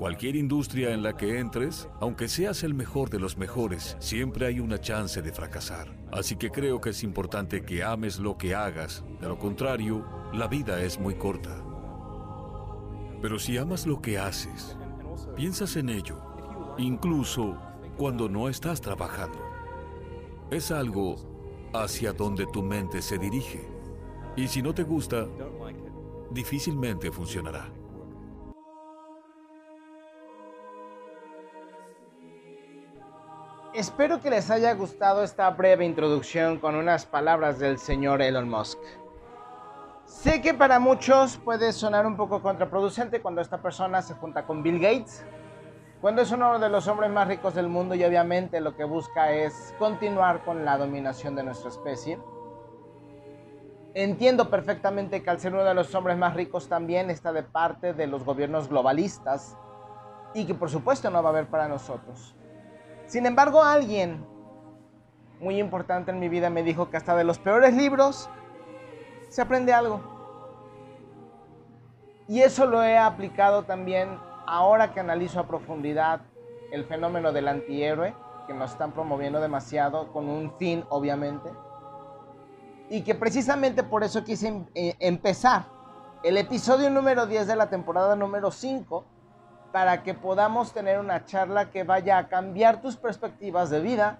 Cualquier industria en la que entres, aunque seas el mejor de los mejores, siempre hay una chance de fracasar. Así que creo que es importante que ames lo que hagas. De lo contrario, la vida es muy corta. Pero si amas lo que haces, piensas en ello, incluso cuando no estás trabajando. Es algo hacia donde tu mente se dirige. Y si no te gusta, difícilmente funcionará. Espero que les haya gustado esta breve introducción con unas palabras del señor Elon Musk. Sé que para muchos puede sonar un poco contraproducente cuando esta persona se junta con Bill Gates, cuando es uno de los hombres más ricos del mundo y obviamente lo que busca es continuar con la dominación de nuestra especie. Entiendo perfectamente que al ser uno de los hombres más ricos también está de parte de los gobiernos globalistas y que por supuesto no va a haber para nosotros. Sin embargo, alguien muy importante en mi vida me dijo que hasta de los peores libros se aprende algo. Y eso lo he aplicado también ahora que analizo a profundidad el fenómeno del antihéroe, que nos están promoviendo demasiado, con un fin obviamente. Y que precisamente por eso quise em, eh, empezar el episodio número 10 de la temporada número 5 para que podamos tener una charla que vaya a cambiar tus perspectivas de vida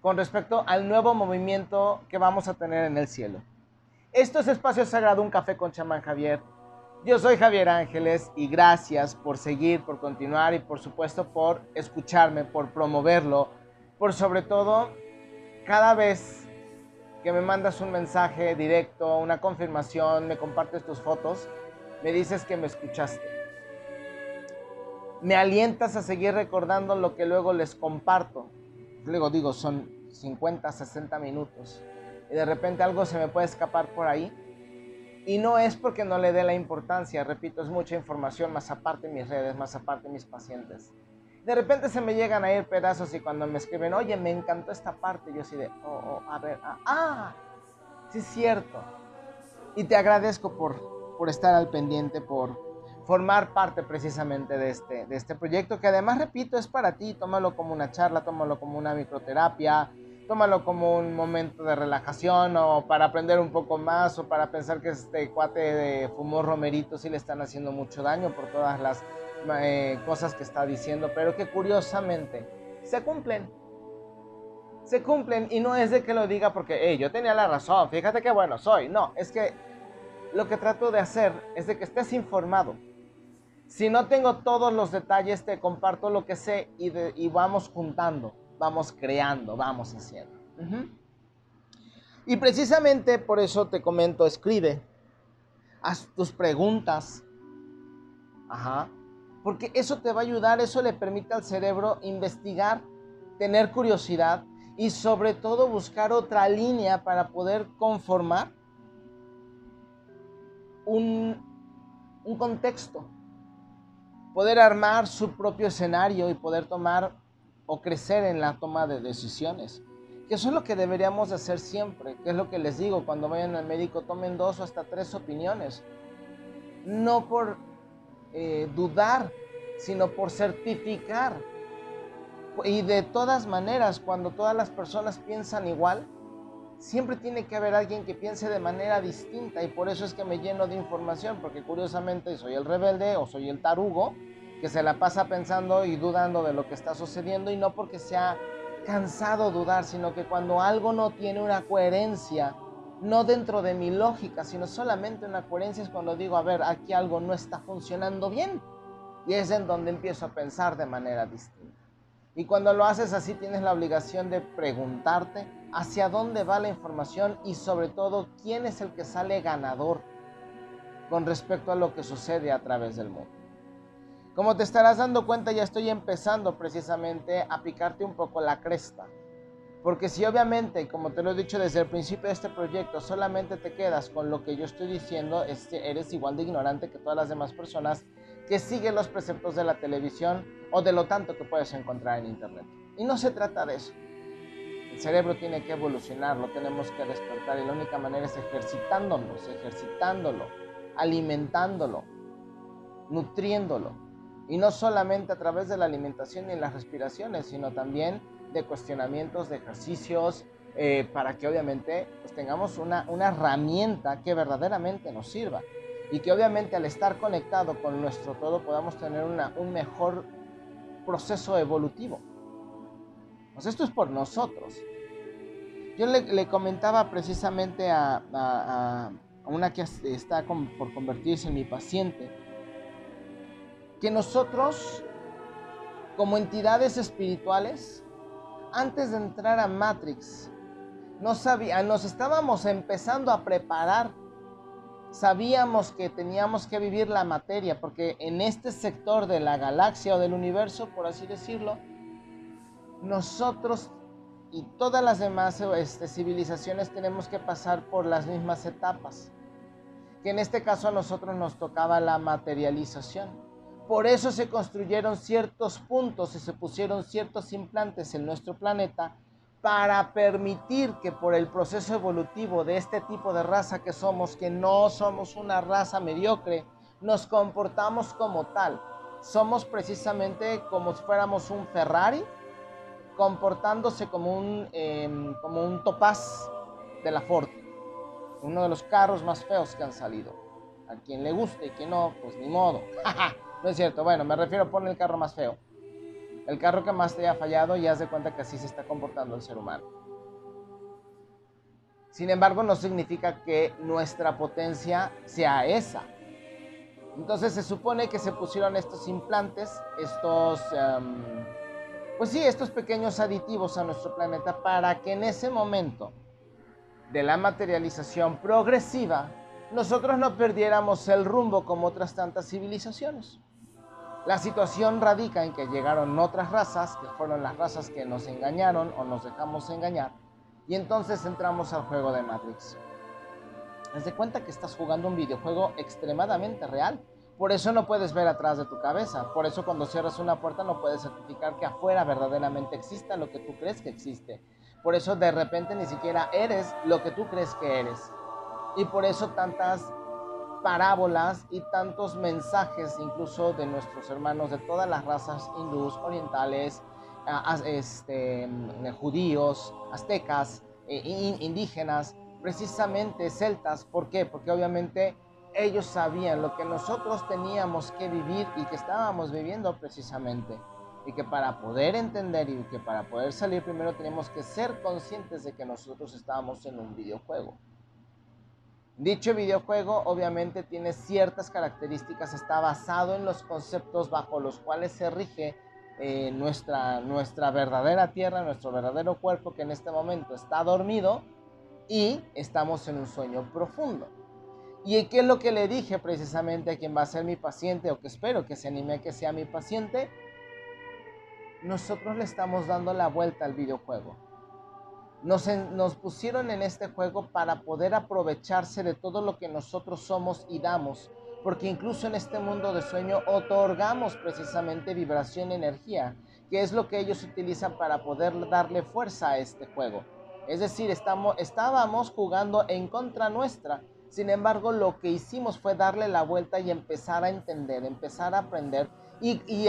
con respecto al nuevo movimiento que vamos a tener en el cielo. Esto es Espacio Sagrado, un café con chamán Javier. Yo soy Javier Ángeles y gracias por seguir, por continuar y por supuesto por escucharme, por promoverlo, por sobre todo cada vez que me mandas un mensaje directo, una confirmación, me compartes tus fotos, me dices que me escuchaste me alientas a seguir recordando lo que luego les comparto. Luego digo, son 50, 60 minutos. Y de repente algo se me puede escapar por ahí. Y no es porque no le dé la importancia, repito, es mucha información, más aparte mis redes, más aparte mis pacientes. De repente se me llegan a ir pedazos y cuando me escriben, oye, me encantó esta parte, yo así de, oh, oh a ver, ah, ah, sí es cierto. Y te agradezco por, por estar al pendiente, por, formar parte precisamente de este, de este proyecto, que además, repito, es para ti, tómalo como una charla, tómalo como una microterapia, tómalo como un momento de relajación o para aprender un poco más o para pensar que este cuate de fumó romerito sí le están haciendo mucho daño por todas las eh, cosas que está diciendo, pero que curiosamente se cumplen. Se cumplen y no es de que lo diga porque hey, yo tenía la razón, fíjate qué bueno soy. No, es que lo que trato de hacer es de que estés informado si no tengo todos los detalles, te comparto lo que sé y, vamos juntando, vamos creando, vamos haciendo. Y precisamente por eso te comento, escribe, haz tus preguntas. Porque eso te va a ayudar, eso le permite al cerebro investigar, tener curiosidad y sobre todo buscar otra línea para poder conformar un, un contexto poder armar su propio escenario y poder tomar o crecer en la toma de decisiones. Que eso es lo que deberíamos hacer siempre, que es lo que les digo, cuando vayan al médico tomen dos o hasta tres opiniones. No por eh, dudar, sino por certificar. Y de todas maneras, cuando todas las personas piensan igual, siempre tiene que haber alguien que piense de manera distinta y por eso es que me lleno de información, porque curiosamente soy el rebelde o soy el tarugo que se la pasa pensando y dudando de lo que está sucediendo y no porque sea cansado dudar, sino que cuando algo no tiene una coherencia, no dentro de mi lógica, sino solamente una coherencia es cuando digo, a ver, aquí algo no está funcionando bien. Y es en donde empiezo a pensar de manera distinta. Y cuando lo haces así tienes la obligación de preguntarte hacia dónde va la información y sobre todo quién es el que sale ganador con respecto a lo que sucede a través del mundo. Como te estarás dando cuenta, ya estoy empezando precisamente a picarte un poco la cresta. Porque si obviamente, como te lo he dicho desde el principio de este proyecto, solamente te quedas con lo que yo estoy diciendo, eres igual de ignorante que todas las demás personas que siguen los preceptos de la televisión o de lo tanto que puedes encontrar en Internet. Y no se trata de eso. El cerebro tiene que evolucionar, lo tenemos que despertar y la única manera es ejercitándonos, ejercitándolo, alimentándolo, nutriéndolo. Y no solamente a través de la alimentación y las respiraciones, sino también de cuestionamientos, de ejercicios, eh, para que obviamente pues, tengamos una, una herramienta que verdaderamente nos sirva. Y que obviamente al estar conectado con nuestro todo podamos tener un mejor proceso evolutivo. Pues esto es por nosotros. Yo le, comentaba precisamente a, a, una que está por convertirse en mi paciente, que nosotros, como entidades espirituales, antes de entrar a Matrix, sabía, nos estábamos empezando a preparar. Sabíamos que teníamos que vivir la materia, porque en este sector de la galaxia o del universo, por así decirlo, nosotros y todas las demás este, civilizaciones tenemos que pasar por las mismas etapas, que en este caso a nosotros nos tocaba la materialización. Por eso se construyeron ciertos puntos y se pusieron ciertos implantes en nuestro planeta para permitir que por el proceso evolutivo de este tipo de raza que somos, que no somos una raza mediocre, nos comportamos como tal. Somos precisamente como si fuéramos un Ferrari comportándose como un, em, como un topaz de la Ford, uno de los carros más feos que han salido. A quien le guste y quien no, pues ni modo. no es cierto, bueno, me refiero a poner el carro más feo. El carro que más te haya fallado y haz de cuenta que así se está comportando el ser humano. Sin embargo, no significa que nuestra potencia sea esa. Entonces se supone que se pusieron estos implantes, estos... Em, pues sí, estos pequeños aditivos a nuestro planeta para que en ese momento de la materialización progresiva, nosotros no perdiéramos el rumbo como otras tantas civilizaciones. La situación radica en que llegaron otras razas, que fueron las razas que nos engañaron o nos dejamos engañar, y entonces entramos al juego de Matrix. Haz de cuenta que estás jugando un videojuego extremadamente real por eso no puedes ver atrás de tu cabeza. Por eso cuando cierras una puerta no puedes certificar que afuera verdaderamente exista lo que tú crees que existe. Por eso de repente ni siquiera eres lo que tú crees que eres. Y por eso tantas parábolas y tantos mensajes incluso de nuestros hermanos de todas las razas hindús, orientales, este, judíos, aztecas, eh, indígenas, precisamente celtas. ¿Por qué? Porque obviamente ellos sabían lo que nosotros teníamos que vivir y que estábamos viviendo precisamente. Y que para poder entender y que para poder salir primero tenemos que ser conscientes de que nosotros estábamos en un videojuego. Dicho videojuego obviamente tiene ciertas características, está basado en los conceptos bajo los cuales se rige eh, nuestra, nuestra verdadera tierra, nuestro verdadero cuerpo que en este momento está dormido y estamos en un sueño profundo. ¿Y qué es lo que le dije precisamente a quien va a ser mi paciente o que espero que se anime a que sea mi paciente? Nosotros le estamos dando la vuelta al videojuego. Nos, pusieron en este juego para poder aprovecharse de todo lo que nosotros somos y damos, porque incluso en este mundo de sueño otorgamos precisamente vibración y energía, que es lo que ellos utilizan para poder darle fuerza a este juego. Es decir, estamos, estábamos jugando en contra nuestra, sin embargo, lo que hicimos fue darle la vuelta y empezar a entender, empezar a aprender y,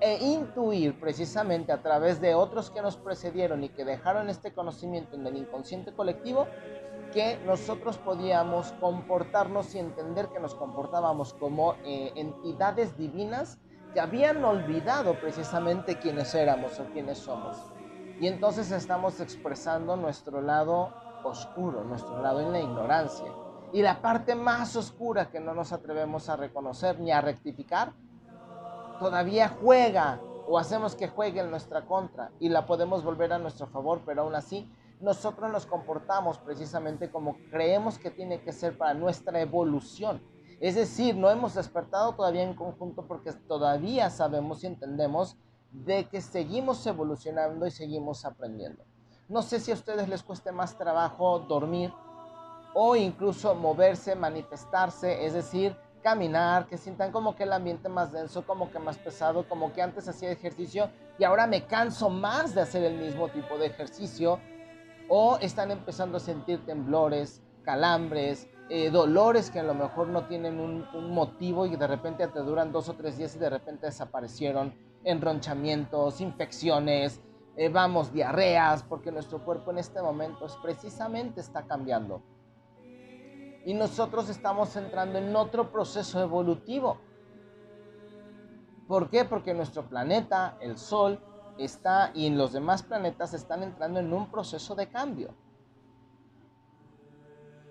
e intuir precisamente a través de otros que nos precedieron y que dejaron este conocimiento en el inconsciente colectivo, que nosotros podíamos comportarnos y entender que nos comportábamos como eh, entidades divinas que habían olvidado precisamente quiénes éramos o quiénes somos. Y entonces estamos expresando nuestro lado oscuro, nuestro lado en la ignorancia. Y la parte más oscura que no nos atrevemos a reconocer ni a rectificar, todavía juega o hacemos que juegue en nuestra contra y la podemos volver a nuestro favor, pero aún así nosotros nos comportamos precisamente como creemos que tiene que ser para nuestra evolución. Es decir, no hemos despertado todavía en conjunto porque todavía sabemos y entendemos de que seguimos evolucionando y seguimos aprendiendo. No sé si a ustedes les cueste más trabajo dormir o incluso moverse, manifestarse, es decir, caminar, que sientan como que el ambiente más denso, como que más pesado, como que antes hacía ejercicio y ahora me canso más de hacer el mismo tipo de ejercicio, o están empezando a sentir temblores, calambres, eh, dolores que a lo mejor no tienen un, motivo y de repente te duran dos o tres días y de repente desaparecieron, enronchamientos, infecciones, eh, vamos, diarreas, porque nuestro cuerpo en este momento es, precisamente está cambiando. Y nosotros estamos entrando en otro proceso evolutivo. ¿Por qué? Porque nuestro planeta, el Sol, está y en los demás planetas están entrando en un proceso de cambio.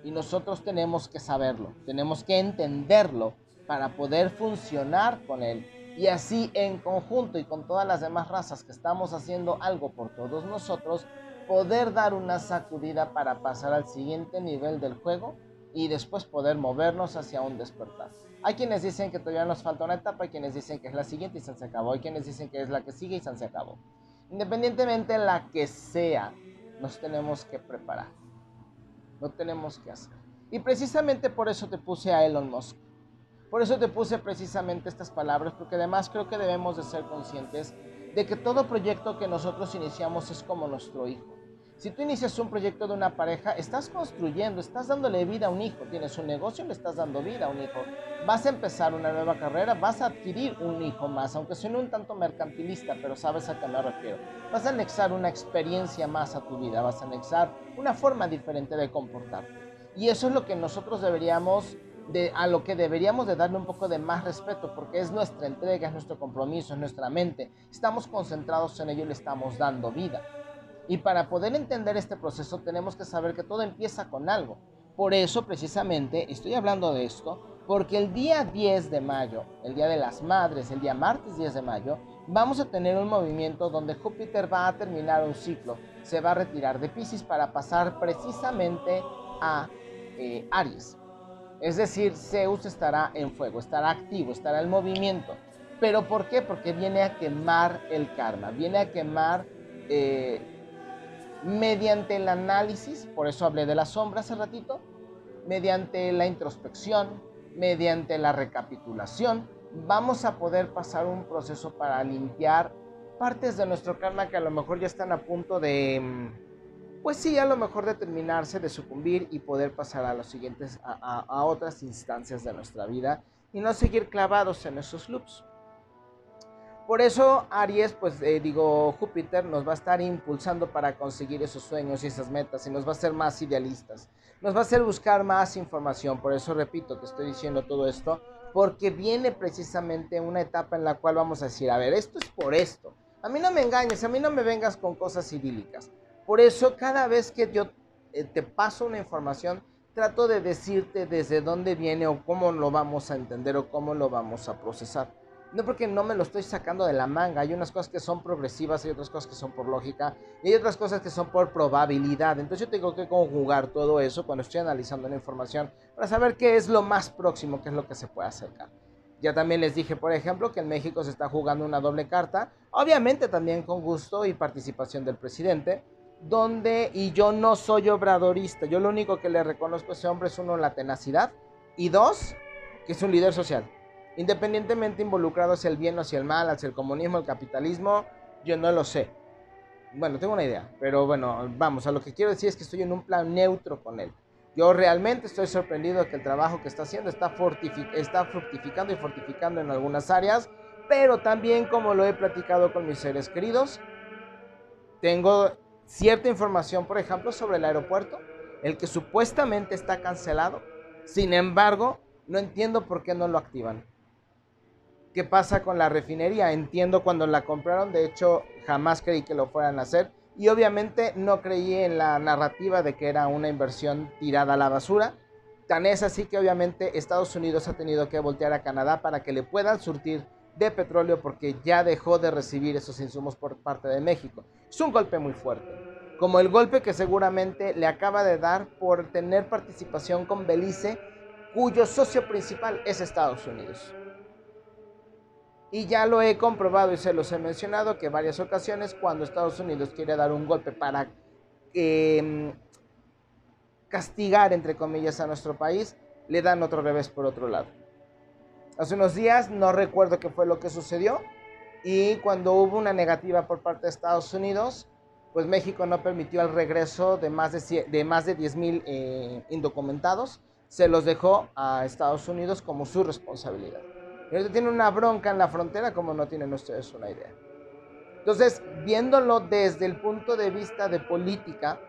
Y nosotros tenemos que saberlo, tenemos que entenderlo para poder funcionar con él. Y así en conjunto y con todas las demás razas que estamos haciendo algo por todos nosotros, poder dar una sacudida para pasar al siguiente nivel del juego y después poder movernos hacia un despertar. Hay quienes dicen que todavía nos falta una etapa, hay quienes dicen que es la siguiente y se acabó, hay quienes dicen que es la que sigue y se acabó. Independientemente de la que sea, nos tenemos que preparar. Lo tenemos que hacer. Y precisamente por eso te puse a Elon Musk. Por eso te puse precisamente estas palabras, porque además creo que debemos de ser conscientes de que todo proyecto que nosotros iniciamos es como nuestro hijo. Si tú inicias un proyecto de una pareja, estás construyendo, estás dándole vida a un hijo. Tienes un negocio, le estás dando vida a un hijo. Vas a empezar una nueva carrera, vas a adquirir un hijo más, aunque suene un tanto mercantilista, pero sabes a qué me refiero. Vas a anexar una experiencia más a tu vida, vas a anexar una forma diferente de comportarte. Y eso es lo que nosotros deberíamos de, a lo que deberíamos de darle un poco de más respeto, porque es nuestra entrega, es nuestro compromiso, es nuestra mente. Estamos concentrados en ello y le estamos dando vida. Y para poder entender este proceso tenemos que saber que todo empieza con algo. Por eso precisamente estoy hablando de esto, porque el día 10 de mayo, el Día de las Madres, el día martes 10 de mayo, vamos a tener un movimiento donde Júpiter va a terminar un ciclo, se va a retirar de Pisces para pasar precisamente a eh, Aries. Es decir, Zeus estará en fuego, estará activo, estará en movimiento. ¿Pero por qué? Porque viene a quemar el karma, viene a quemar eh, mediante el análisis, por eso hablé de la sombra hace ratito, mediante la introspección, mediante la recapitulación, vamos a poder pasar un proceso para limpiar partes de nuestro karma que a lo mejor ya están a punto de, mm, pues sí, a lo mejor de terminarse, de sucumbir y poder pasar a los siguientes, a, a otras instancias de nuestra vida y no seguir clavados en esos loops. Por eso Aries, pues eh, digo, Júpiter nos va a estar impulsando para conseguir esos sueños y esas metas y nos va a hacer más idealistas. Nos va a hacer buscar más información. Por eso repito, te estoy diciendo todo esto, porque viene precisamente una etapa en la cual vamos a decir, a ver, esto es por esto. A mí no me engañes, a mí no me vengas con cosas idílicas. Por eso cada vez que yo eh, te paso una información, trato de decirte desde dónde viene o cómo lo vamos a entender o cómo lo vamos a procesar no porque no me lo estoy sacando de la manga. Hay unas cosas que son progresivas, hay otras cosas que son por lógica y hay otras cosas que son por probabilidad. Entonces yo tengo que conjugar todo eso cuando estoy analizando la información para saber qué es lo más próximo, qué es lo que se puede acercar. Ya también les dije, por ejemplo, que en México se está jugando una doble carta, obviamente también con gusto y participación del presidente, donde, y yo no soy obradorista, yo lo único que le reconozco a ese hombre es uno, la tenacidad, y dos, que es un líder social. Independientemente involucrado hacia el bien o hacia el mal, hacia el comunismo, el capitalismo, yo no lo sé. Bueno, tengo una idea, pero bueno, vamos, a lo que quiero decir es que estoy en un plan neutro con él. Yo realmente estoy sorprendido de que el trabajo que está haciendo está, está fructificando y fortificando en algunas áreas, pero también como lo he platicado con mis seres queridos, tengo cierta información, por ejemplo, sobre el aeropuerto, el que supuestamente está cancelado. Sin embargo, no entiendo por qué no lo activan qué pasa con la refinería. Entiendo cuando la compraron, de hecho jamás creí que lo fueran a hacer. Y obviamente no creí en la narrativa de que era una inversión tirada a la basura. Tan es así que obviamente Estados Unidos ha tenido que voltear a Canadá para que le puedan surtir de petróleo porque ya dejó de recibir esos insumos por parte de México. Es un golpe muy fuerte, como el golpe que seguramente le acaba de dar por tener participación con Belice, cuyo socio principal es Estados Unidos. Y ya lo he comprobado y se los he mencionado que varias ocasiones cuando Estados Unidos quiere dar un golpe para em, castigar, entre comillas, a nuestro país, le dan otro revés por otro lado. Hace unos días no recuerdo qué fue lo que sucedió y cuando hubo una negativa por parte de Estados Unidos, pues México no permitió el regreso de más de, de, más de 10 mil eh, indocumentados se los dejó a Estados Unidos como su responsabilidad. Ahorita tiene una bronca en la frontera como no tienen ustedes una idea. Entonces, viéndolo desde el punto de vista de política,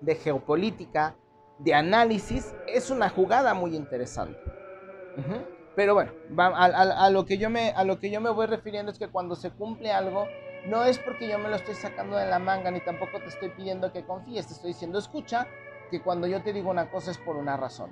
de geopolítica, de análisis, es una jugada muy interesante. Pero bueno, a, lo que yo me, a lo que yo me voy refiriendo es que cuando se cumple algo, no es porque yo me lo estoy sacando de la manga, ni tampoco te estoy pidiendo que confíes, te estoy diciendo, escucha, que cuando yo te digo una cosa es por una razón.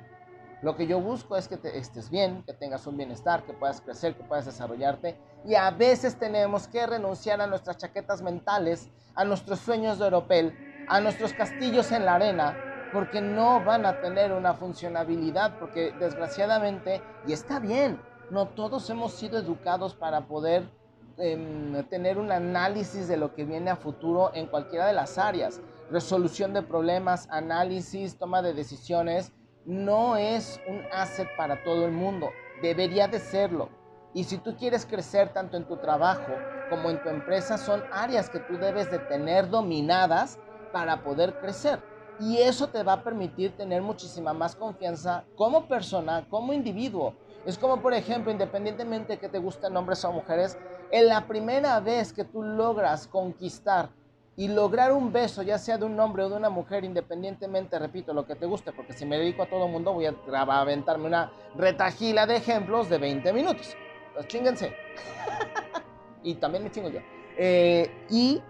Lo que yo busco es que te estés bien, que tengas un bienestar, que puedas crecer, que puedas desarrollarte. Y a veces tenemos que renunciar a nuestras chaquetas mentales, a nuestros sueños de Oropel, a nuestros castillos en la arena, porque no van a tener una funcionabilidad, porque desgraciadamente, y está bien, no todos hemos sido educados para poder em, tener un análisis de lo que viene a futuro en cualquiera de las áreas. Resolución de problemas, análisis, toma de decisiones, no es un asset para todo el mundo, debería de serlo. Y si tú quieres crecer tanto en tu trabajo como en tu empresa, son áreas que tú debes de tener dominadas para poder crecer. Y eso te va a permitir tener muchísima más confianza como persona, como individuo. Es como, por ejemplo, independientemente de que te gusten hombres o mujeres, en la primera vez que tú logras conquistar y lograr un beso, ya sea de un hombre o de una mujer, independientemente, repito, lo que te guste, porque si me dedico a todo mundo voy a, aventarme una retajila de ejemplos de 20 minutos. Pues chinguense. y también me chingo yo. Eh, y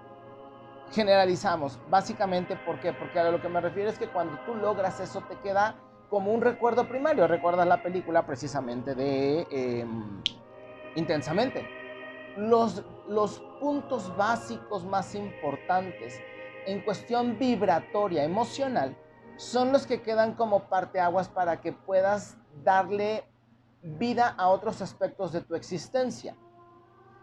generalizamos. Básicamente, ¿por qué? Porque a lo que me refiero es que cuando tú logras eso te queda como un recuerdo primario. Recuerdas la película precisamente de em, Intensamente. Los, los puntos básicos más importantes en cuestión vibratoria, emocional, son los que quedan como parteaguas para que puedas darle vida a otros aspectos de tu existencia.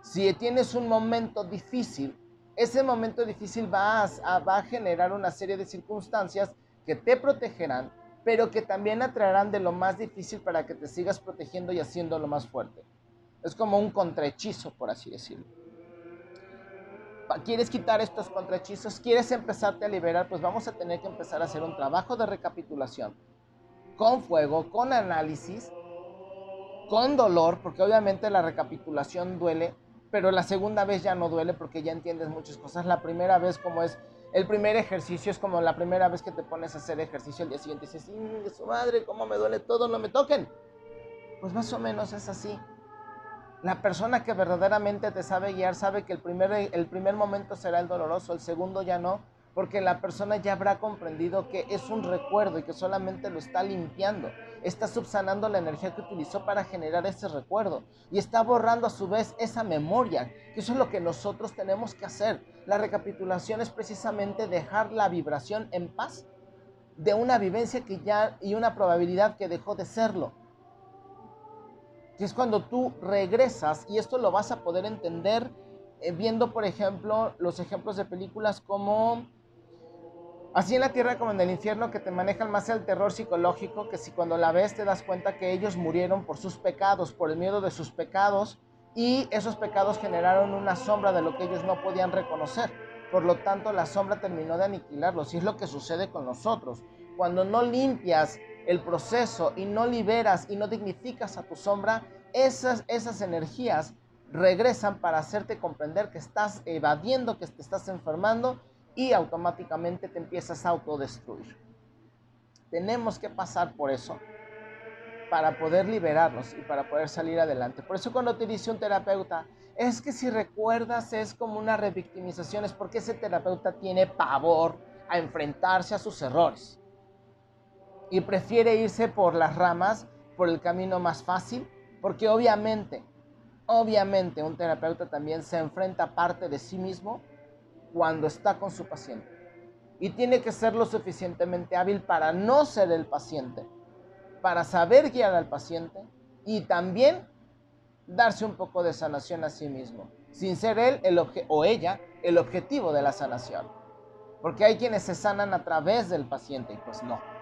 Si tienes un momento difícil, ese momento difícil va a, va a generar una serie de circunstancias que te protegerán, pero que también atraerán de lo más difícil para que te sigas protegiendo y haciendo lo más fuerte. Es como un contrahechizo, por así decirlo. ¿Quieres quitar estos contrahechizos? ¿Quieres empezarte a liberar? Pues vamos a tener que empezar a hacer un trabajo de recapitulación con fuego, con análisis, con dolor, porque obviamente la recapitulación duele, pero la segunda vez ya no duele porque ya entiendes muchas cosas. La primera vez como es, el primer ejercicio es como la primera vez que te pones a hacer ejercicio, el día siguiente dices, de su madre, cómo me duele todo, no me toquen. Pues más o menos es así. La persona que verdaderamente te sabe guiar sabe que el primer, el primer momento será el doloroso, el segundo ya no, porque la persona ya habrá comprendido que es un recuerdo y que solamente lo está limpiando. Está subsanando la energía que utilizó para generar ese recuerdo y está borrando a su vez esa memoria, que eso es lo que nosotros tenemos que hacer. La recapitulación es precisamente dejar la vibración en paz de una vivencia que ya y una probabilidad que dejó de serlo. Que es cuando tú regresas y esto lo vas a poder entender eh, viendo, por ejemplo, los ejemplos de películas como Así en la tierra como en el infierno que te manejan más el terror psicológico, que si cuando la ves te das cuenta que ellos murieron por sus pecados, por el miedo de sus pecados, y esos pecados generaron una sombra de lo que ellos no podían reconocer. Por lo tanto, la sombra terminó de aniquilarlos, y es lo que sucede con nosotros. Cuando no limpias el proceso y no liberas y no dignificas a tu sombra, esas, esas energías regresan para hacerte comprender que estás evadiendo, que te estás enfermando y automáticamente te empiezas a autodestruir. Tenemos que pasar por eso para poder liberarnos y para poder salir adelante. Por eso cuando te dice un terapeuta, es que si recuerdas es como una revictimización, es porque ese terapeuta tiene pavor a enfrentarse a sus errores y prefiere irse por las ramas, por el camino más fácil, porque obviamente, obviamente un terapeuta también se enfrenta parte de sí mismo cuando está con su paciente. Y tiene que ser lo suficientemente hábil para no ser el paciente, para saber guiar al paciente y también darse un poco de sanación a sí mismo, sin ser él el o ella el objetivo de la sanación. Porque hay quienes se sanan a través del paciente y pues no.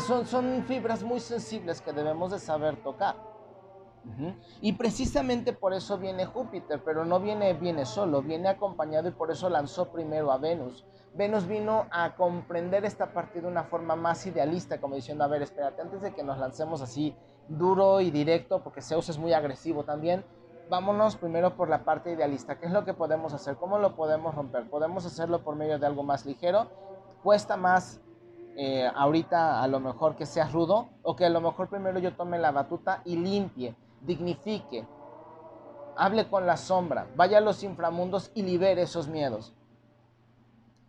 Son, son fibras muy sensibles que debemos de saber tocar. Y precisamente por eso viene Júpiter, pero no viene, viene solo, viene acompañado y por eso lanzó primero a Venus. Venus vino a comprender esta parte de una forma más idealista, como diciendo, a ver, espérate, antes de que nos lancemos así duro y directo, porque Zeus es muy agresivo también, vámonos primero por la parte idealista. ¿Qué es lo que podemos hacer? ¿Cómo lo podemos romper? ¿Podemos hacerlo por medio de algo más ligero? ¿Cuesta más eh, ahorita a lo mejor que sea rudo? ¿O que a lo mejor primero yo tome la batuta y limpie, dignifique, hable con la sombra, vaya a los inframundos y libere esos miedos?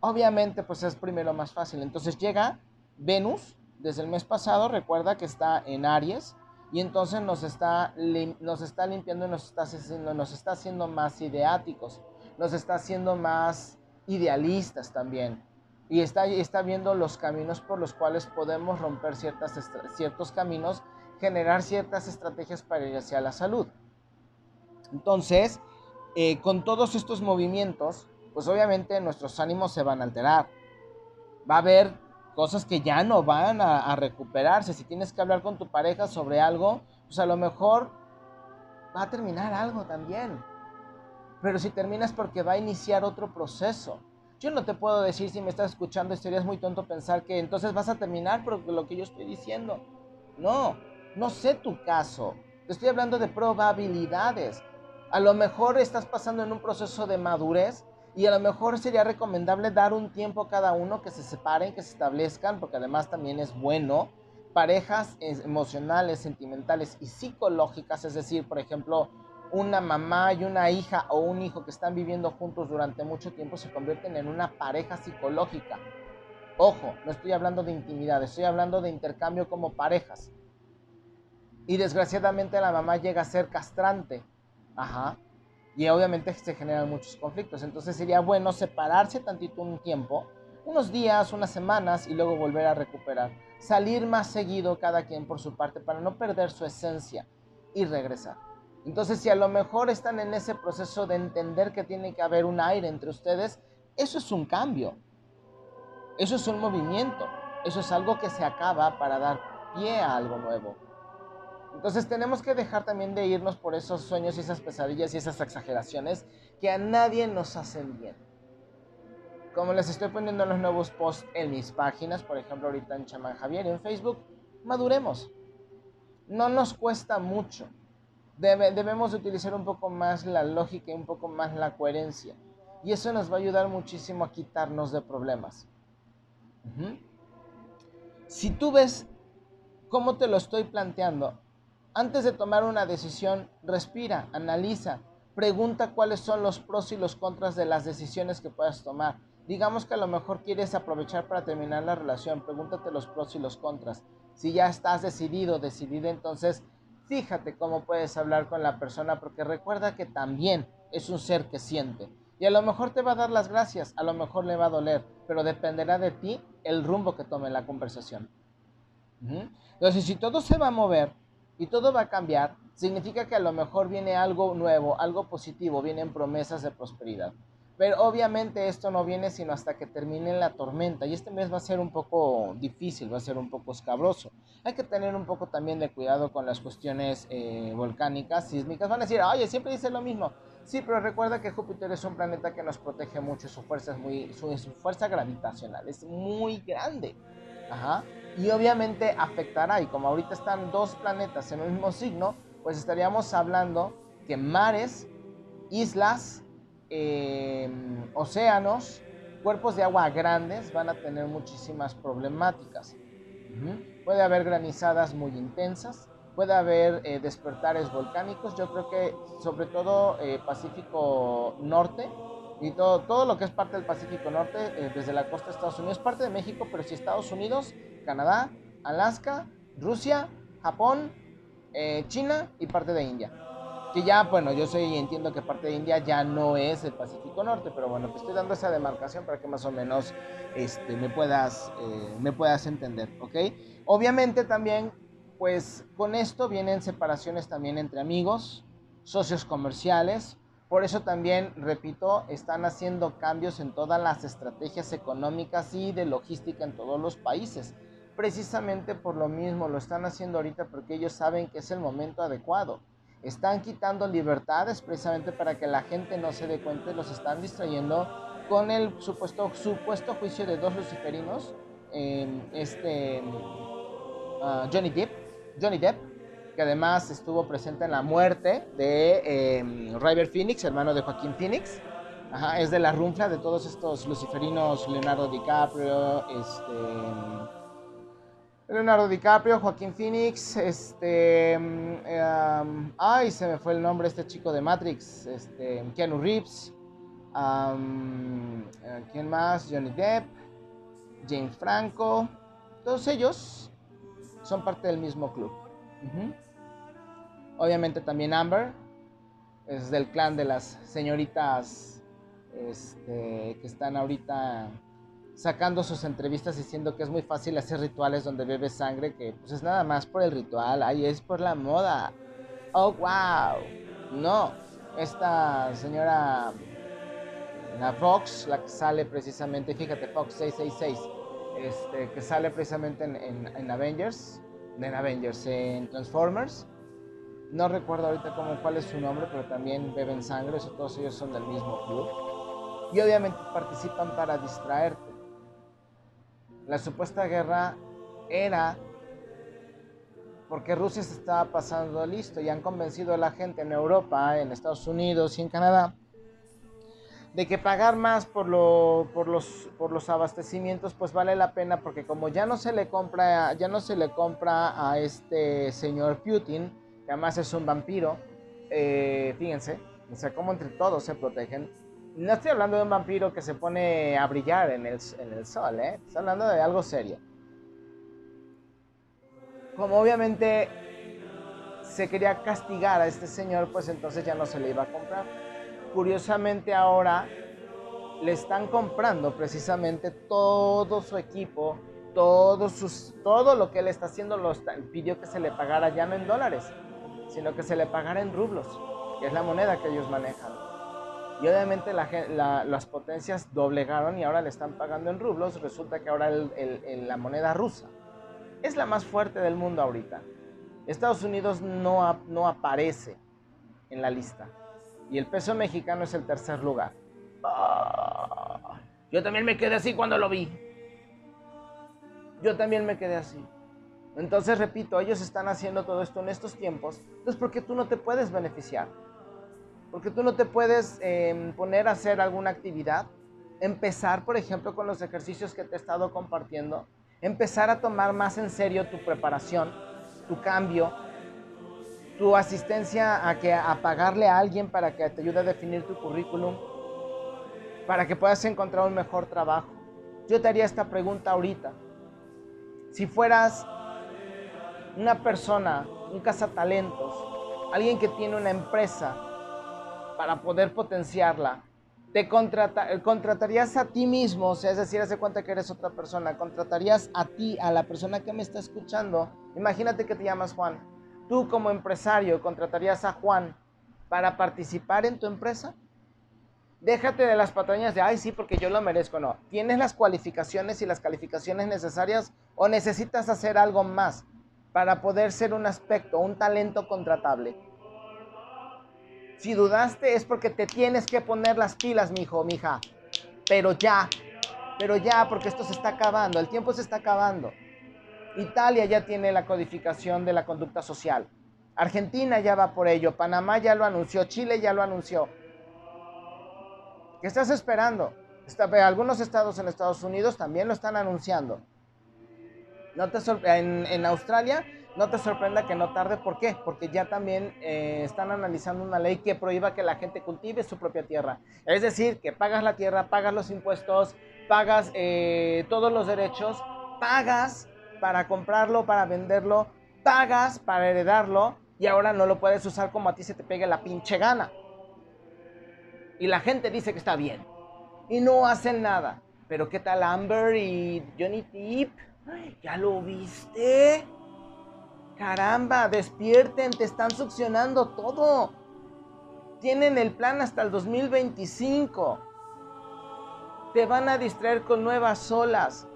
Obviamente pues es primero más fácil. Entonces llega Venus desde el mes pasado, recuerda que está en Aries, y entonces nos está, nos está limpiando y nos está, haciendo, nos está haciendo más ideáticos, nos está haciendo más idealistas también. Y está, está viendo los caminos por los cuales podemos romper ciertas, ciertos caminos, generar ciertas estrategias para ir hacia la salud. Entonces, eh, con todos estos movimientos, pues obviamente nuestros ánimos se van a alterar. Va a haber cosas que ya no van a, recuperarse. Si tienes que hablar con tu pareja sobre algo, pues a lo mejor va a terminar algo también. Pero si terminas porque va a iniciar otro proceso. Yo no te puedo decir si me estás escuchando serías muy tonto pensar que entonces vas a terminar por lo que yo estoy diciendo. No, no sé tu caso. Te estoy hablando de probabilidades. A lo mejor estás pasando en un proceso de madurez y a lo mejor sería recomendable dar un tiempo a cada uno que se separen, que se establezcan, porque además también es bueno. Parejas emocionales, sentimentales y psicológicas, es decir, por ejemplo, una mamá y una hija o un hijo que están viviendo juntos durante mucho tiempo se convierten en una pareja psicológica. Ojo, no estoy hablando de intimidad, estoy hablando de intercambio como parejas. Y desgraciadamente la mamá llega a ser castrante. Ajá y obviamente se generan muchos conflictos. Entonces sería bueno separarse tantito un tiempo, unos días, unas semanas y luego volver a recuperar. Salir más seguido cada quien por su parte para no perder su esencia y regresar. Entonces si a lo mejor están en ese proceso de entender que tiene que haber un aire entre ustedes, eso es un cambio. Eso es un movimiento. Eso es algo que se acaba para dar pie a algo nuevo. Entonces tenemos que dejar también de irnos por esos sueños y esas pesadillas y esas exageraciones que a nadie nos hacen bien. Como les estoy poniendo en los nuevos posts en mis páginas, por ejemplo ahorita en Chamán Javier y en Facebook, maduremos. No nos cuesta mucho. Debemos utilizar un poco más la lógica y un poco más la coherencia. Y eso nos va a ayudar muchísimo a quitarnos de problemas. Si tú ves cómo te lo estoy planteando, antes de tomar una decisión, respira, analiza, pregunta cuáles son los pros y los contras de las decisiones que puedas tomar. Digamos que a lo mejor quieres aprovechar para terminar la relación, pregúntate los pros y los contras. Si ya estás decidido, decidida, entonces fíjate cómo puedes hablar con la persona porque recuerda que también es un ser que siente. Y a lo mejor te va a dar las gracias, a lo mejor le va a doler, pero dependerá de ti el rumbo que tome la conversación. Entonces, si todo se va a mover, y todo va a cambiar, significa que a lo mejor viene algo nuevo, algo positivo, vienen promesas de prosperidad. Pero obviamente esto no viene sino hasta que termine la tormenta y este mes va a ser un poco difícil, va a ser un poco escabroso. Hay que tener un poco también de cuidado con las cuestiones eh, volcánicas, sísmicas. Van a decir, oye, siempre dice lo mismo. Sí, pero recuerda que Júpiter es un planeta que nos protege mucho, su fuerza es muy, su, su fuerza gravitacional es muy grande. Ajá y obviamente afectará. Y como ahorita están dos planetas en el mismo signo, pues estaríamos hablando que mares, islas, em, océanos, cuerpos de agua grandes van a tener muchísimas problemáticas. Puede haber granizadas muy intensas, puede haber eh, despertares volcánicos. Yo creo que sobre todo eh, Pacífico Norte y todo, todo lo que es parte del Pacífico Norte, eh, desde la costa de Estados Unidos, parte de México, pero si Estados Unidos Canadá, Alaska, Rusia, Japón, China y parte de India. Que ya, bueno, yo soy entiendo que parte de India ya no es el Pacífico Norte, pero bueno, te estoy dando esa demarcación para que más o menos este, me, puedas, eh, me puedas entender, ¿ok? Obviamente también, pues con esto vienen separaciones también entre amigos, socios comerciales, por eso también, repito, están haciendo cambios en todas las estrategias económicas y de logística en todos los países precisamente por lo mismo, lo están haciendo ahorita porque ellos saben que es el momento adecuado. Están quitando libertades precisamente para que la gente no se dé cuenta y los están distrayendo con el supuesto, juicio de dos luciferinos, este ah, Johnny Depp, Johnny Depp, que además estuvo presente en la muerte de eh, River Phoenix, hermano de Joaquín Phoenix. es de la runfla de todos estos luciferinos, Leonardo DiCaprio, este Leonardo DiCaprio, Joaquín Phoenix, este, em, ay, se me fue el nombre este chico de Matrix, este, Keanu Reeves, eh, ¿quién más? Johnny Depp, James Franco, todos ellos son parte del mismo club. Obviamente también Amber es del clan de las señoritas este, que están ahorita sacando sus entrevistas diciendo que es muy fácil hacer rituales donde bebe sangre, que pues es nada más por el ritual, ahí es por la moda. Oh, wow. No, esta señora, la Fox, la que sale precisamente, fíjate, Fox 666, este, que sale precisamente en, en, Avengers, en Avengers, en Transformers. No recuerdo ahorita cómo, cuál es su nombre, pero también beben sangre, eso, todos ellos son del mismo club. Y obviamente participan para distraerte la supuesta guerra era porque Rusia se estaba pasando listo y han convencido a la gente en Europa, en Estados Unidos y en Canadá de que pagar más por, por, los, por los abastecimientos pues vale la pena porque como ya no se le compra ya no se le compra a este señor Putin que además es un vampiro eh, fíjense o sea cómo entre todos se protegen no estoy hablando de un vampiro que se pone a brillar en el, sol, ¿eh? Estoy hablando de algo serio. Como obviamente se quería castigar a este señor, pues entonces ya no se le iba a comprar. Curiosamente ahora le están comprando precisamente todo su equipo, todo, sus, todo lo que él está haciendo, lo pidió que se le pagara ya no en dólares, sino que se le pagara en rublos, que es la moneda que ellos manejan. Y obviamente las potencias doblegaron y ahora le están pagando en rublos. Resulta que ahora la moneda rusa es la más fuerte del mundo ahorita. Estados Unidos no, no aparece en la lista. Y el peso mexicano es el tercer lugar. Ah, yo también me quedé así cuando lo vi. Yo también me quedé así. Entonces, repito, ellos están haciendo todo esto en estos tiempos. Entonces, ¿por qué tú no te puedes beneficiar? Porque tú no te puedes em, poner a hacer alguna actividad, empezar, por ejemplo, con los ejercicios que te he estado compartiendo, empezar a tomar más en serio tu preparación, tu cambio, tu asistencia a, que, a pagarle a alguien para que te ayude a definir tu currículum, para que puedas encontrar un mejor trabajo. Yo te haría esta pregunta ahorita. Si fueras una persona, un cazatalentos, alguien que tiene una empresa, para poder potenciarla, te contrata, eh, contratarías a ti mismo, o sea, es decir, hace cuenta que eres otra persona, contratarías a ti, a la persona que me está escuchando. Imagínate que te llamas Juan. Tú como empresario contratarías a Juan para participar en tu empresa. Déjate de las patrañas de, ay, sí, porque yo lo merezco. No, tienes las cualificaciones y las calificaciones necesarias o necesitas hacer algo más para poder ser un aspecto, un talento contratable. Si dudaste es porque te tienes que poner las pilas, mijo, mija. Pero ya, pero ya, porque esto se está acabando, el tiempo se está acabando. Italia ya tiene la codificación de la conducta social. Argentina ya va por ello, Panamá ya lo anunció, Chile ya lo anunció. ¿Qué estás esperando? algunos estados en Estados Unidos también lo están anunciando. No te en, en Australia no te sorprenda que no tarde. ¿Por qué? Porque ya también eh, están analizando una ley que prohíba que la gente cultive su propia tierra. Es decir, que pagas la tierra, pagas los impuestos, pagas eh, todos los derechos, pagas para comprarlo, para venderlo, pagas para heredarlo y ahora no lo puedes usar como a ti se te pegue la pinche gana. Y la gente dice que está bien. Y no hacen nada. Pero ¿qué tal Amber y Johnny Depp? ¿Ya lo viste? Caramba, despierten, te están succionando todo. Tienen el plan hasta el 2025. Te van a distraer con nuevas olas.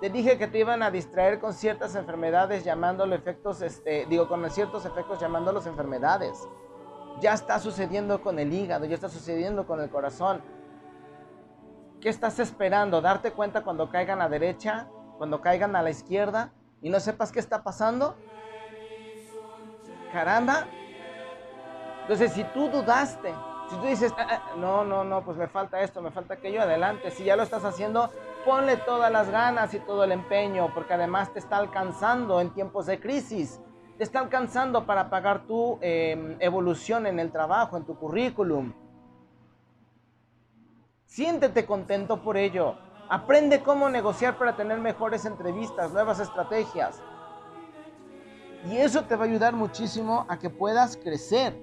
Te dije que te iban a distraer con ciertas enfermedades llamándolo efectos, este, digo, con ciertos efectos llamándolos enfermedades. Ya está sucediendo con el hígado, ya está sucediendo con el corazón. ¿Qué estás esperando? ¿Darte cuenta cuando caigan a derecha? ¿Cuando caigan a la izquierda? ¿Y no sepas qué está pasando? Caramba. Entonces, si tú dudaste, si tú dices, ah, ah, no, no, no, pues me falta esto, me falta aquello, adelante. Si ya lo estás haciendo, ponle todas las ganas y todo el empeño, porque además te está alcanzando en tiempos de crisis. Te está alcanzando para pagar tu em, evolución en el trabajo, en tu currículum. Siéntete contento por ello. Aprende cómo negociar para tener mejores entrevistas, nuevas estrategias. Y eso te va a ayudar muchísimo a que puedas crecer.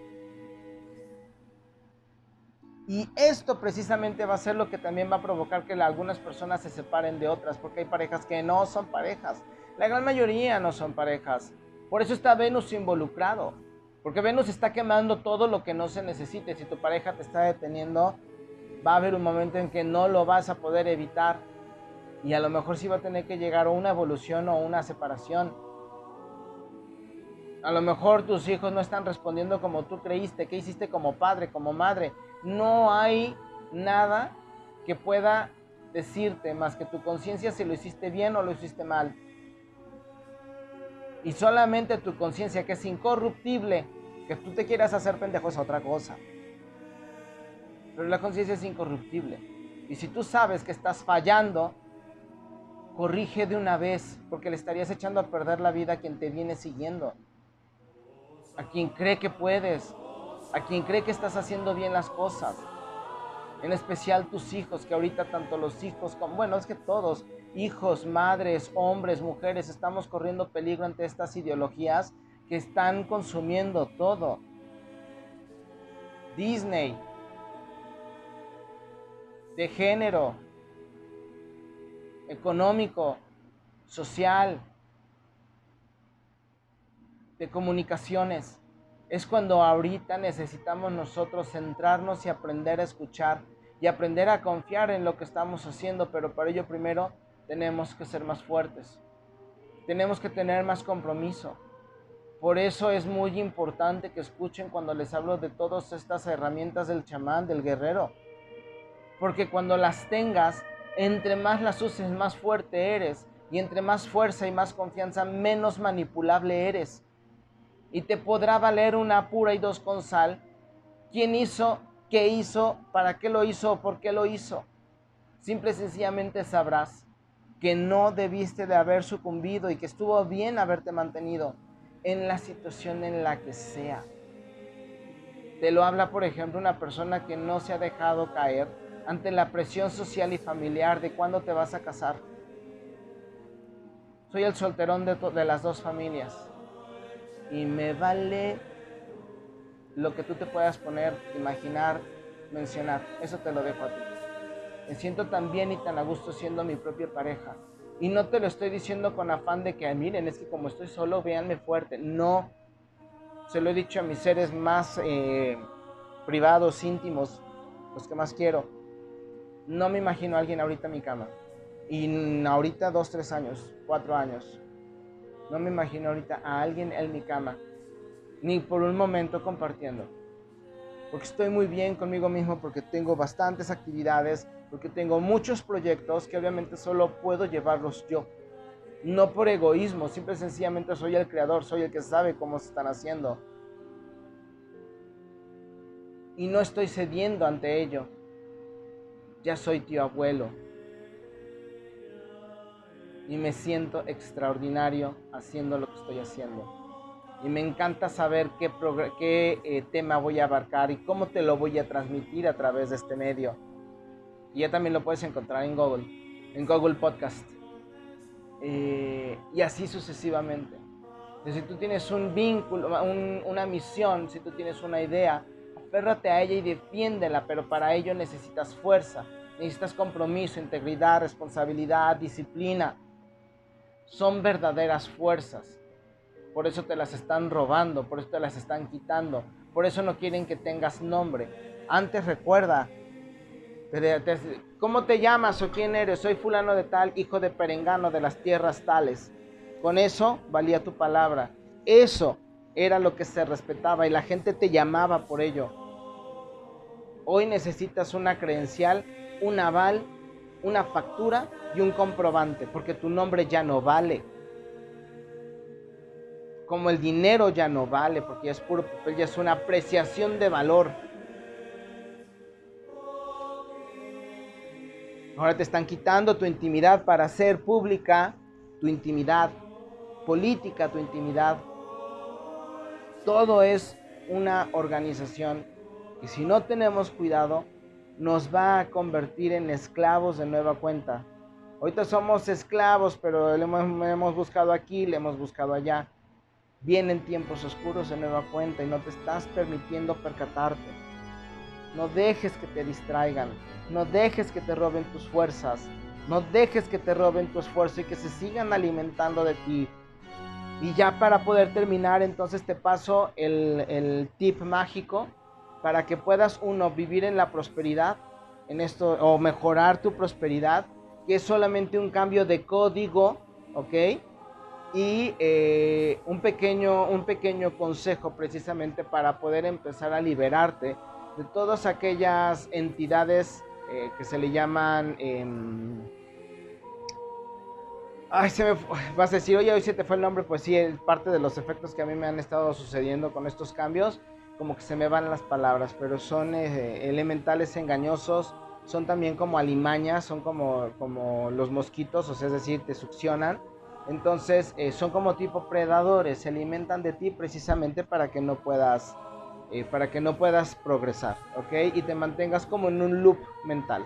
Y esto precisamente va a ser lo que también va a provocar que algunas personas se separen de otras, porque hay parejas que no son parejas. La gran mayoría no son parejas. Por eso está Venus involucrado. Porque Venus está quemando todo lo que no se necesite. Si tu pareja te está deteniendo, va a haber un momento en que no lo vas a poder evitar y a lo mejor sí va a tener que llegar a una evolución o una separación. A lo mejor tus hijos no están respondiendo como tú creíste, qué hiciste como padre, como madre. No hay nada que pueda decirte más que tu conciencia si lo hiciste bien o lo hiciste mal. Y solamente tu conciencia que es incorruptible, que tú te quieras hacer pendejo es otra cosa pero la conciencia es incorruptible. Y si tú sabes que estás fallando, corrige de una vez, porque le estarías echando a perder la vida a quien te viene siguiendo, a quien cree que puedes, a quien cree que estás haciendo bien las cosas. En especial tus hijos, que ahorita tanto los hijos como, bueno, es que todos, hijos, madres, hombres, mujeres, estamos corriendo peligro ante estas ideologías que están consumiendo todo. Disney, de género, económico, social, de comunicaciones. Es cuando ahorita necesitamos nosotros centrarnos y aprender a escuchar y aprender a confiar en lo que estamos haciendo, pero para ello primero tenemos que ser más fuertes. Tenemos que tener más compromiso. Por eso es muy importante que escuchen cuando les hablo de todas estas herramientas del chamán, del guerrero porque cuando las tengas, entre más las uses, más fuerte eres. Y entre más fuerza y más confianza, menos manipulable eres. Y te podrá valer una pura y dos con sal. ¿Quién hizo? ¿Qué hizo? ¿Para qué lo hizo? ¿Por qué lo hizo? Simple y sencillamente sabrás que no debiste de haber sucumbido y que estuvo bien haberte mantenido en la situación en la que sea. Te lo habla, por ejemplo, una persona que no se ha dejado caer ante la presión social y familiar de cuándo te vas a casar. Soy el solterón de, de las dos familias y me vale lo que tú te puedas poner, imaginar, mencionar. Eso te lo dejo a ti. Me siento tan bien y tan a gusto siendo mi propia pareja. Y no te lo estoy diciendo con afán de que, miren, es que como estoy solo, véanme fuerte. No. Se lo he dicho a mis seres más eh, privados, íntimos, los que más quiero no me imagino a alguien ahorita en mi cama. Y ahorita dos, tres años, cuatro años. No me imagino ahorita a alguien en mi cama. Ni por un momento compartiendo. Porque estoy muy bien conmigo mismo, porque tengo bastantes actividades, porque tengo muchos proyectos que obviamente solo puedo llevarlos yo. No por egoísmo, simple y sencillamente soy el creador, soy el que sabe cómo se están haciendo. Y no estoy cediendo ante ello ya soy tío abuelo. Y me siento extraordinario haciendo lo que estoy haciendo. Y me encanta saber qué, qué eh, tema voy a abarcar y cómo te lo voy a transmitir a través de este medio. Y ya también lo puedes encontrar en Google, en Google Podcast. Eh, y así sucesivamente. si tú tienes un vínculo, una misión, si tú tienes una idea, Aférrate a ella y defiéndela, pero para ello necesitas fuerza, necesitas compromiso, integridad, responsabilidad, disciplina. Son verdaderas fuerzas. Por eso te las están robando, por eso te las están quitando, por eso no quieren que tengas nombre. Antes recuerda ¿Cómo te llamas o quién eres? Soy fulano de tal, hijo de perengano de las tierras tales. Con eso valía tu palabra. Eso era lo que se respetaba y la gente te llamaba por ello. Hoy necesitas una credencial, un aval, una factura y un comprobante, porque tu nombre ya no vale. Como el dinero ya no vale, porque ya es puro papel, ya es una apreciación de valor. Ahora te están quitando tu intimidad para hacer pública tu intimidad política, tu intimidad. Todo es una organización y si no tenemos cuidado, nos va a convertir en esclavos de nueva cuenta. Ahorita somos esclavos, pero le hemos, buscado aquí, le hemos buscado allá. Vienen tiempos oscuros de nueva cuenta y no te estás permitiendo percatarte. No dejes que te distraigan. No dejes que te roben tus fuerzas. No dejes que te roben tu esfuerzo y que se sigan alimentando de ti. Y ya para poder terminar, entonces te paso el, el tip mágico para que puedas, uno, vivir en la prosperidad, en esto, o mejorar tu prosperidad, que es solamente un cambio de código, ¿ok? Y eh, un, pequeño, un pequeño consejo precisamente para poder empezar a liberarte de todas aquellas entidades eh, que se le llaman... Em, ay, se me vas a decir, oye, hoy se te fue el nombre, pues sí, es parte de los efectos que a mí me han estado sucediendo con estos cambios, como que se me van las palabras, pero son eh, elementales engañosos, son también como alimañas, son como, como los mosquitos, o sea, es decir, te succionan. Entonces, eh, son como tipo predadores, se alimentan de ti precisamente para que no puedas eh, para que no puedas progresar, ¿ok? Y te mantengas como en un loop mental.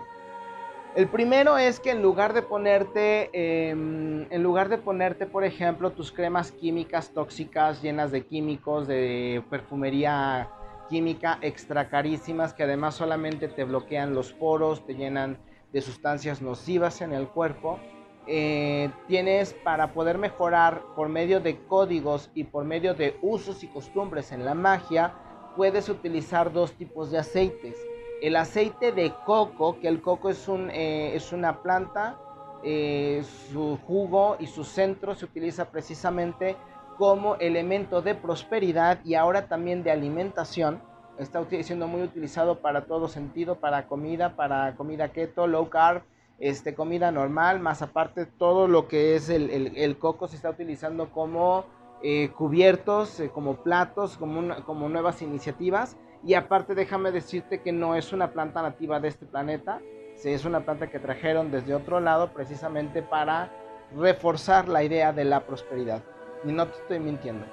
El primero es que en lugar de ponerte, em, en lugar de ponerte, por ejemplo, tus cremas químicas tóxicas llenas de químicos, de perfumería química extra carísimas que además solamente te bloquean los poros, te llenan de sustancias nocivas en el cuerpo, eh, tienes para poder mejorar por medio de códigos y por medio de usos y costumbres en la magia, puedes utilizar dos tipos de aceites. El aceite de coco, que el coco es, un, eh, es una planta, eh, su jugo y su centro se utiliza precisamente como elemento de prosperidad y ahora también de alimentación. Está siendo muy utilizado para todo sentido, para comida, para comida keto, low carb, este, comida normal, más aparte todo lo que es el, el coco se está utilizando como eh, cubiertos, eh, como platos, como, como nuevas iniciativas. Y aparte déjame decirte que no es una planta nativa de este planeta, es una planta que trajeron desde otro lado precisamente para reforzar la idea de la prosperidad. Y no te estoy mintiendo.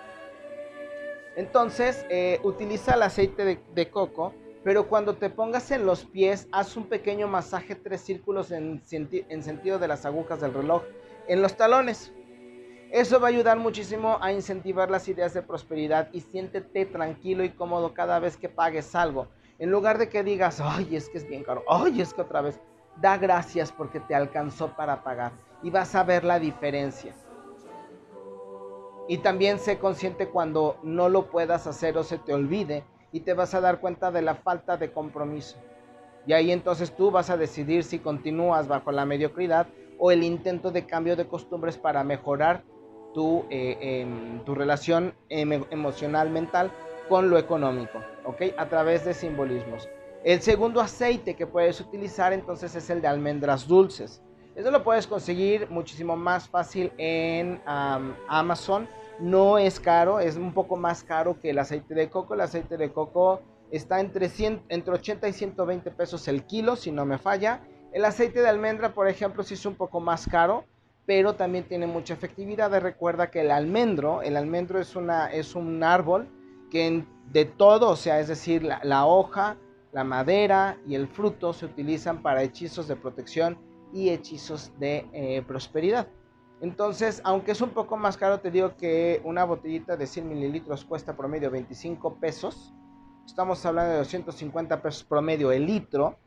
Entonces, eh, utiliza el aceite de, de, coco, pero cuando te pongas en los pies, haz un pequeño masaje, tres círculos en, en sentido de las agujas del reloj, en los talones. Eso va a ayudar muchísimo a incentivar las ideas de prosperidad y siéntete tranquilo y cómodo cada vez que pagues algo. En lugar de que digas, ay, es que es bien caro, ay, es que otra vez, da gracias porque te alcanzó para pagar y vas a ver la diferencia. Y también sé consciente cuando no lo puedas hacer o se te olvide y te vas a dar cuenta de la falta de compromiso. Y ahí entonces tú vas a decidir si continúas bajo la mediocridad o el intento de cambio de costumbres para mejorar tu, eh, tu relación emocional, mental con lo económico, ¿ok? A través de simbolismos. El segundo aceite que puedes utilizar entonces es el de almendras dulces. Eso lo puedes conseguir muchísimo más fácil en Amazon. No es caro, es un poco más caro que el aceite de coco. El aceite de coco está entre, entre 80 y 120 pesos el kilo, si no me falla. El aceite de almendra, por ejemplo, sí es un poco más caro pero también tiene mucha efectividad. Recuerda que el almendro, el almendro es, una, es un árbol que de todo, o sea, es decir, la, hoja, la madera y el fruto se utilizan para hechizos de protección y hechizos de eh, prosperidad. Entonces, aunque es un poco más caro, te digo que una botellita de 100 mililitros cuesta promedio 25 pesos. Estamos hablando de 250 pesos promedio el litro.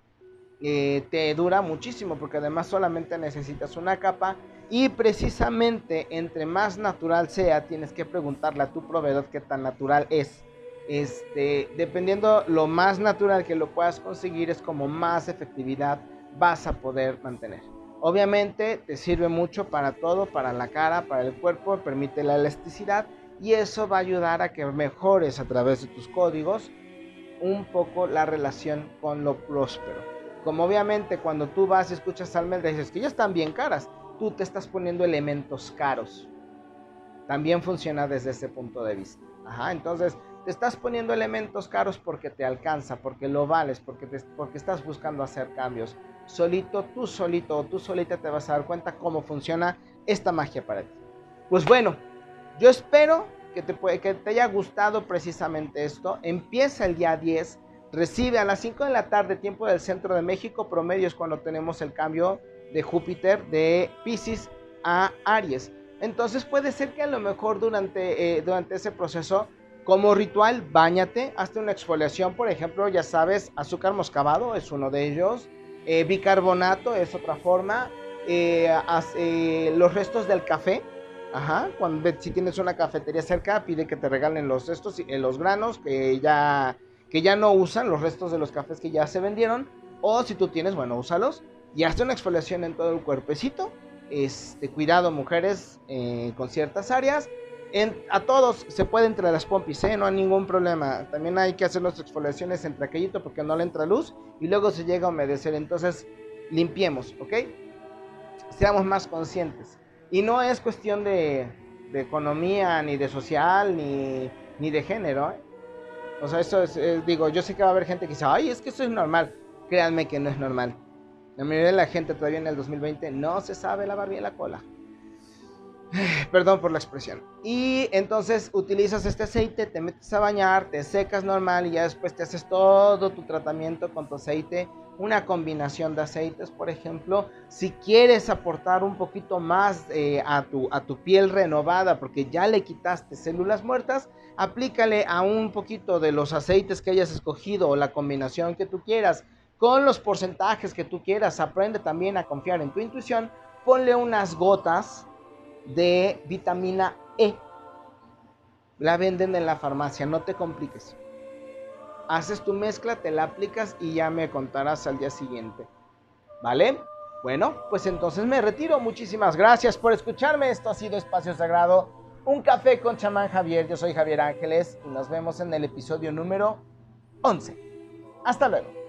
Eh, te dura muchísimo porque además solamente necesitas una capa y precisamente entre más natural sea, tienes que preguntarle a tu proveedor qué tan natural es. este, dependiendo lo más natural que lo puedas conseguir, es como más efectividad vas a poder mantener. Obviamente te sirve mucho para todo, para la cara, para el cuerpo, permite la elasticidad y eso va a ayudar a que mejores a través de tus códigos un poco la relación con lo próspero. Como obviamente cuando tú vas y escuchas almendras dices que ya están bien caras, tú te estás poniendo elementos caros. También funciona desde ese punto de vista. Ajá, entonces te estás poniendo elementos caros porque te alcanza, porque lo vales, porque, porque estás buscando hacer cambios. Solito, tú solito o tú solita te vas a dar cuenta cómo funciona esta magia para ti. Pues bueno, yo espero que te, que te haya gustado precisamente esto. Empieza el día 10, recibe a las 5 de la tarde, tiempo del centro de México, promedio es cuando tenemos el cambio de Júpiter de Pisces a Aries. Entonces puede ser que a lo mejor durante, eh, durante ese proceso como ritual, bañate, hazte una exfoliación, por ejemplo, ya sabes, azúcar moscavado es uno de ellos, eh, bicarbonato es otra forma, eh, eh, los restos del café, ajá, cuando si tienes una cafetería cerca, pide que te regalen los restos, los granos que ya, que ya no usan, los restos de los cafés que ya se vendieron, o si tú tienes, bueno, úsalos, y hazte una exfoliación en todo el cuerpecito, este, cuidado mujeres con ciertas áreas, a todos se puede entre las pompis, ¿eh? no hay ningún problema. También hay que hacer las exfoliaciones entre aquellito porque no le entra luz y luego se llega a humedecer. Entonces, limpiemos, ¿ok? Seamos más conscientes. Y no es cuestión de, economía, ni de social, ni, de género. ¿eh? O sea, eso es, eh, digo, yo sé que va a haber gente que dice, ay, es que eso es normal. Créanme que no es normal. La mayoría de la gente todavía en el 2020 no se sabe lavar bien la cola. Perdón por la expresión. Y entonces utilizas este aceite, te metes a bañar, te secas normal y ya después te haces todo tu tratamiento con tu aceite. Una combinación de aceites, por ejemplo. Si quieres aportar un poquito más eh, a, tu, a tu piel renovada porque ya le quitaste células muertas, aplícale a un poquito de los aceites que hayas escogido o la combinación que tú quieras con los porcentajes que tú quieras. Aprende también a confiar en tu intuición. Ponle unas gotas de vitamina E. La venden en la farmacia, no te compliques. Haces tu mezcla, te la aplicas y ya me contarás al día siguiente. ¿Vale? Bueno, pues entonces me retiro. Muchísimas gracias por escucharme. Esto ha sido Espacio Sagrado. Un café con chamán Javier. Yo soy Javier Ángeles y nos vemos en el episodio número 11. Hasta luego.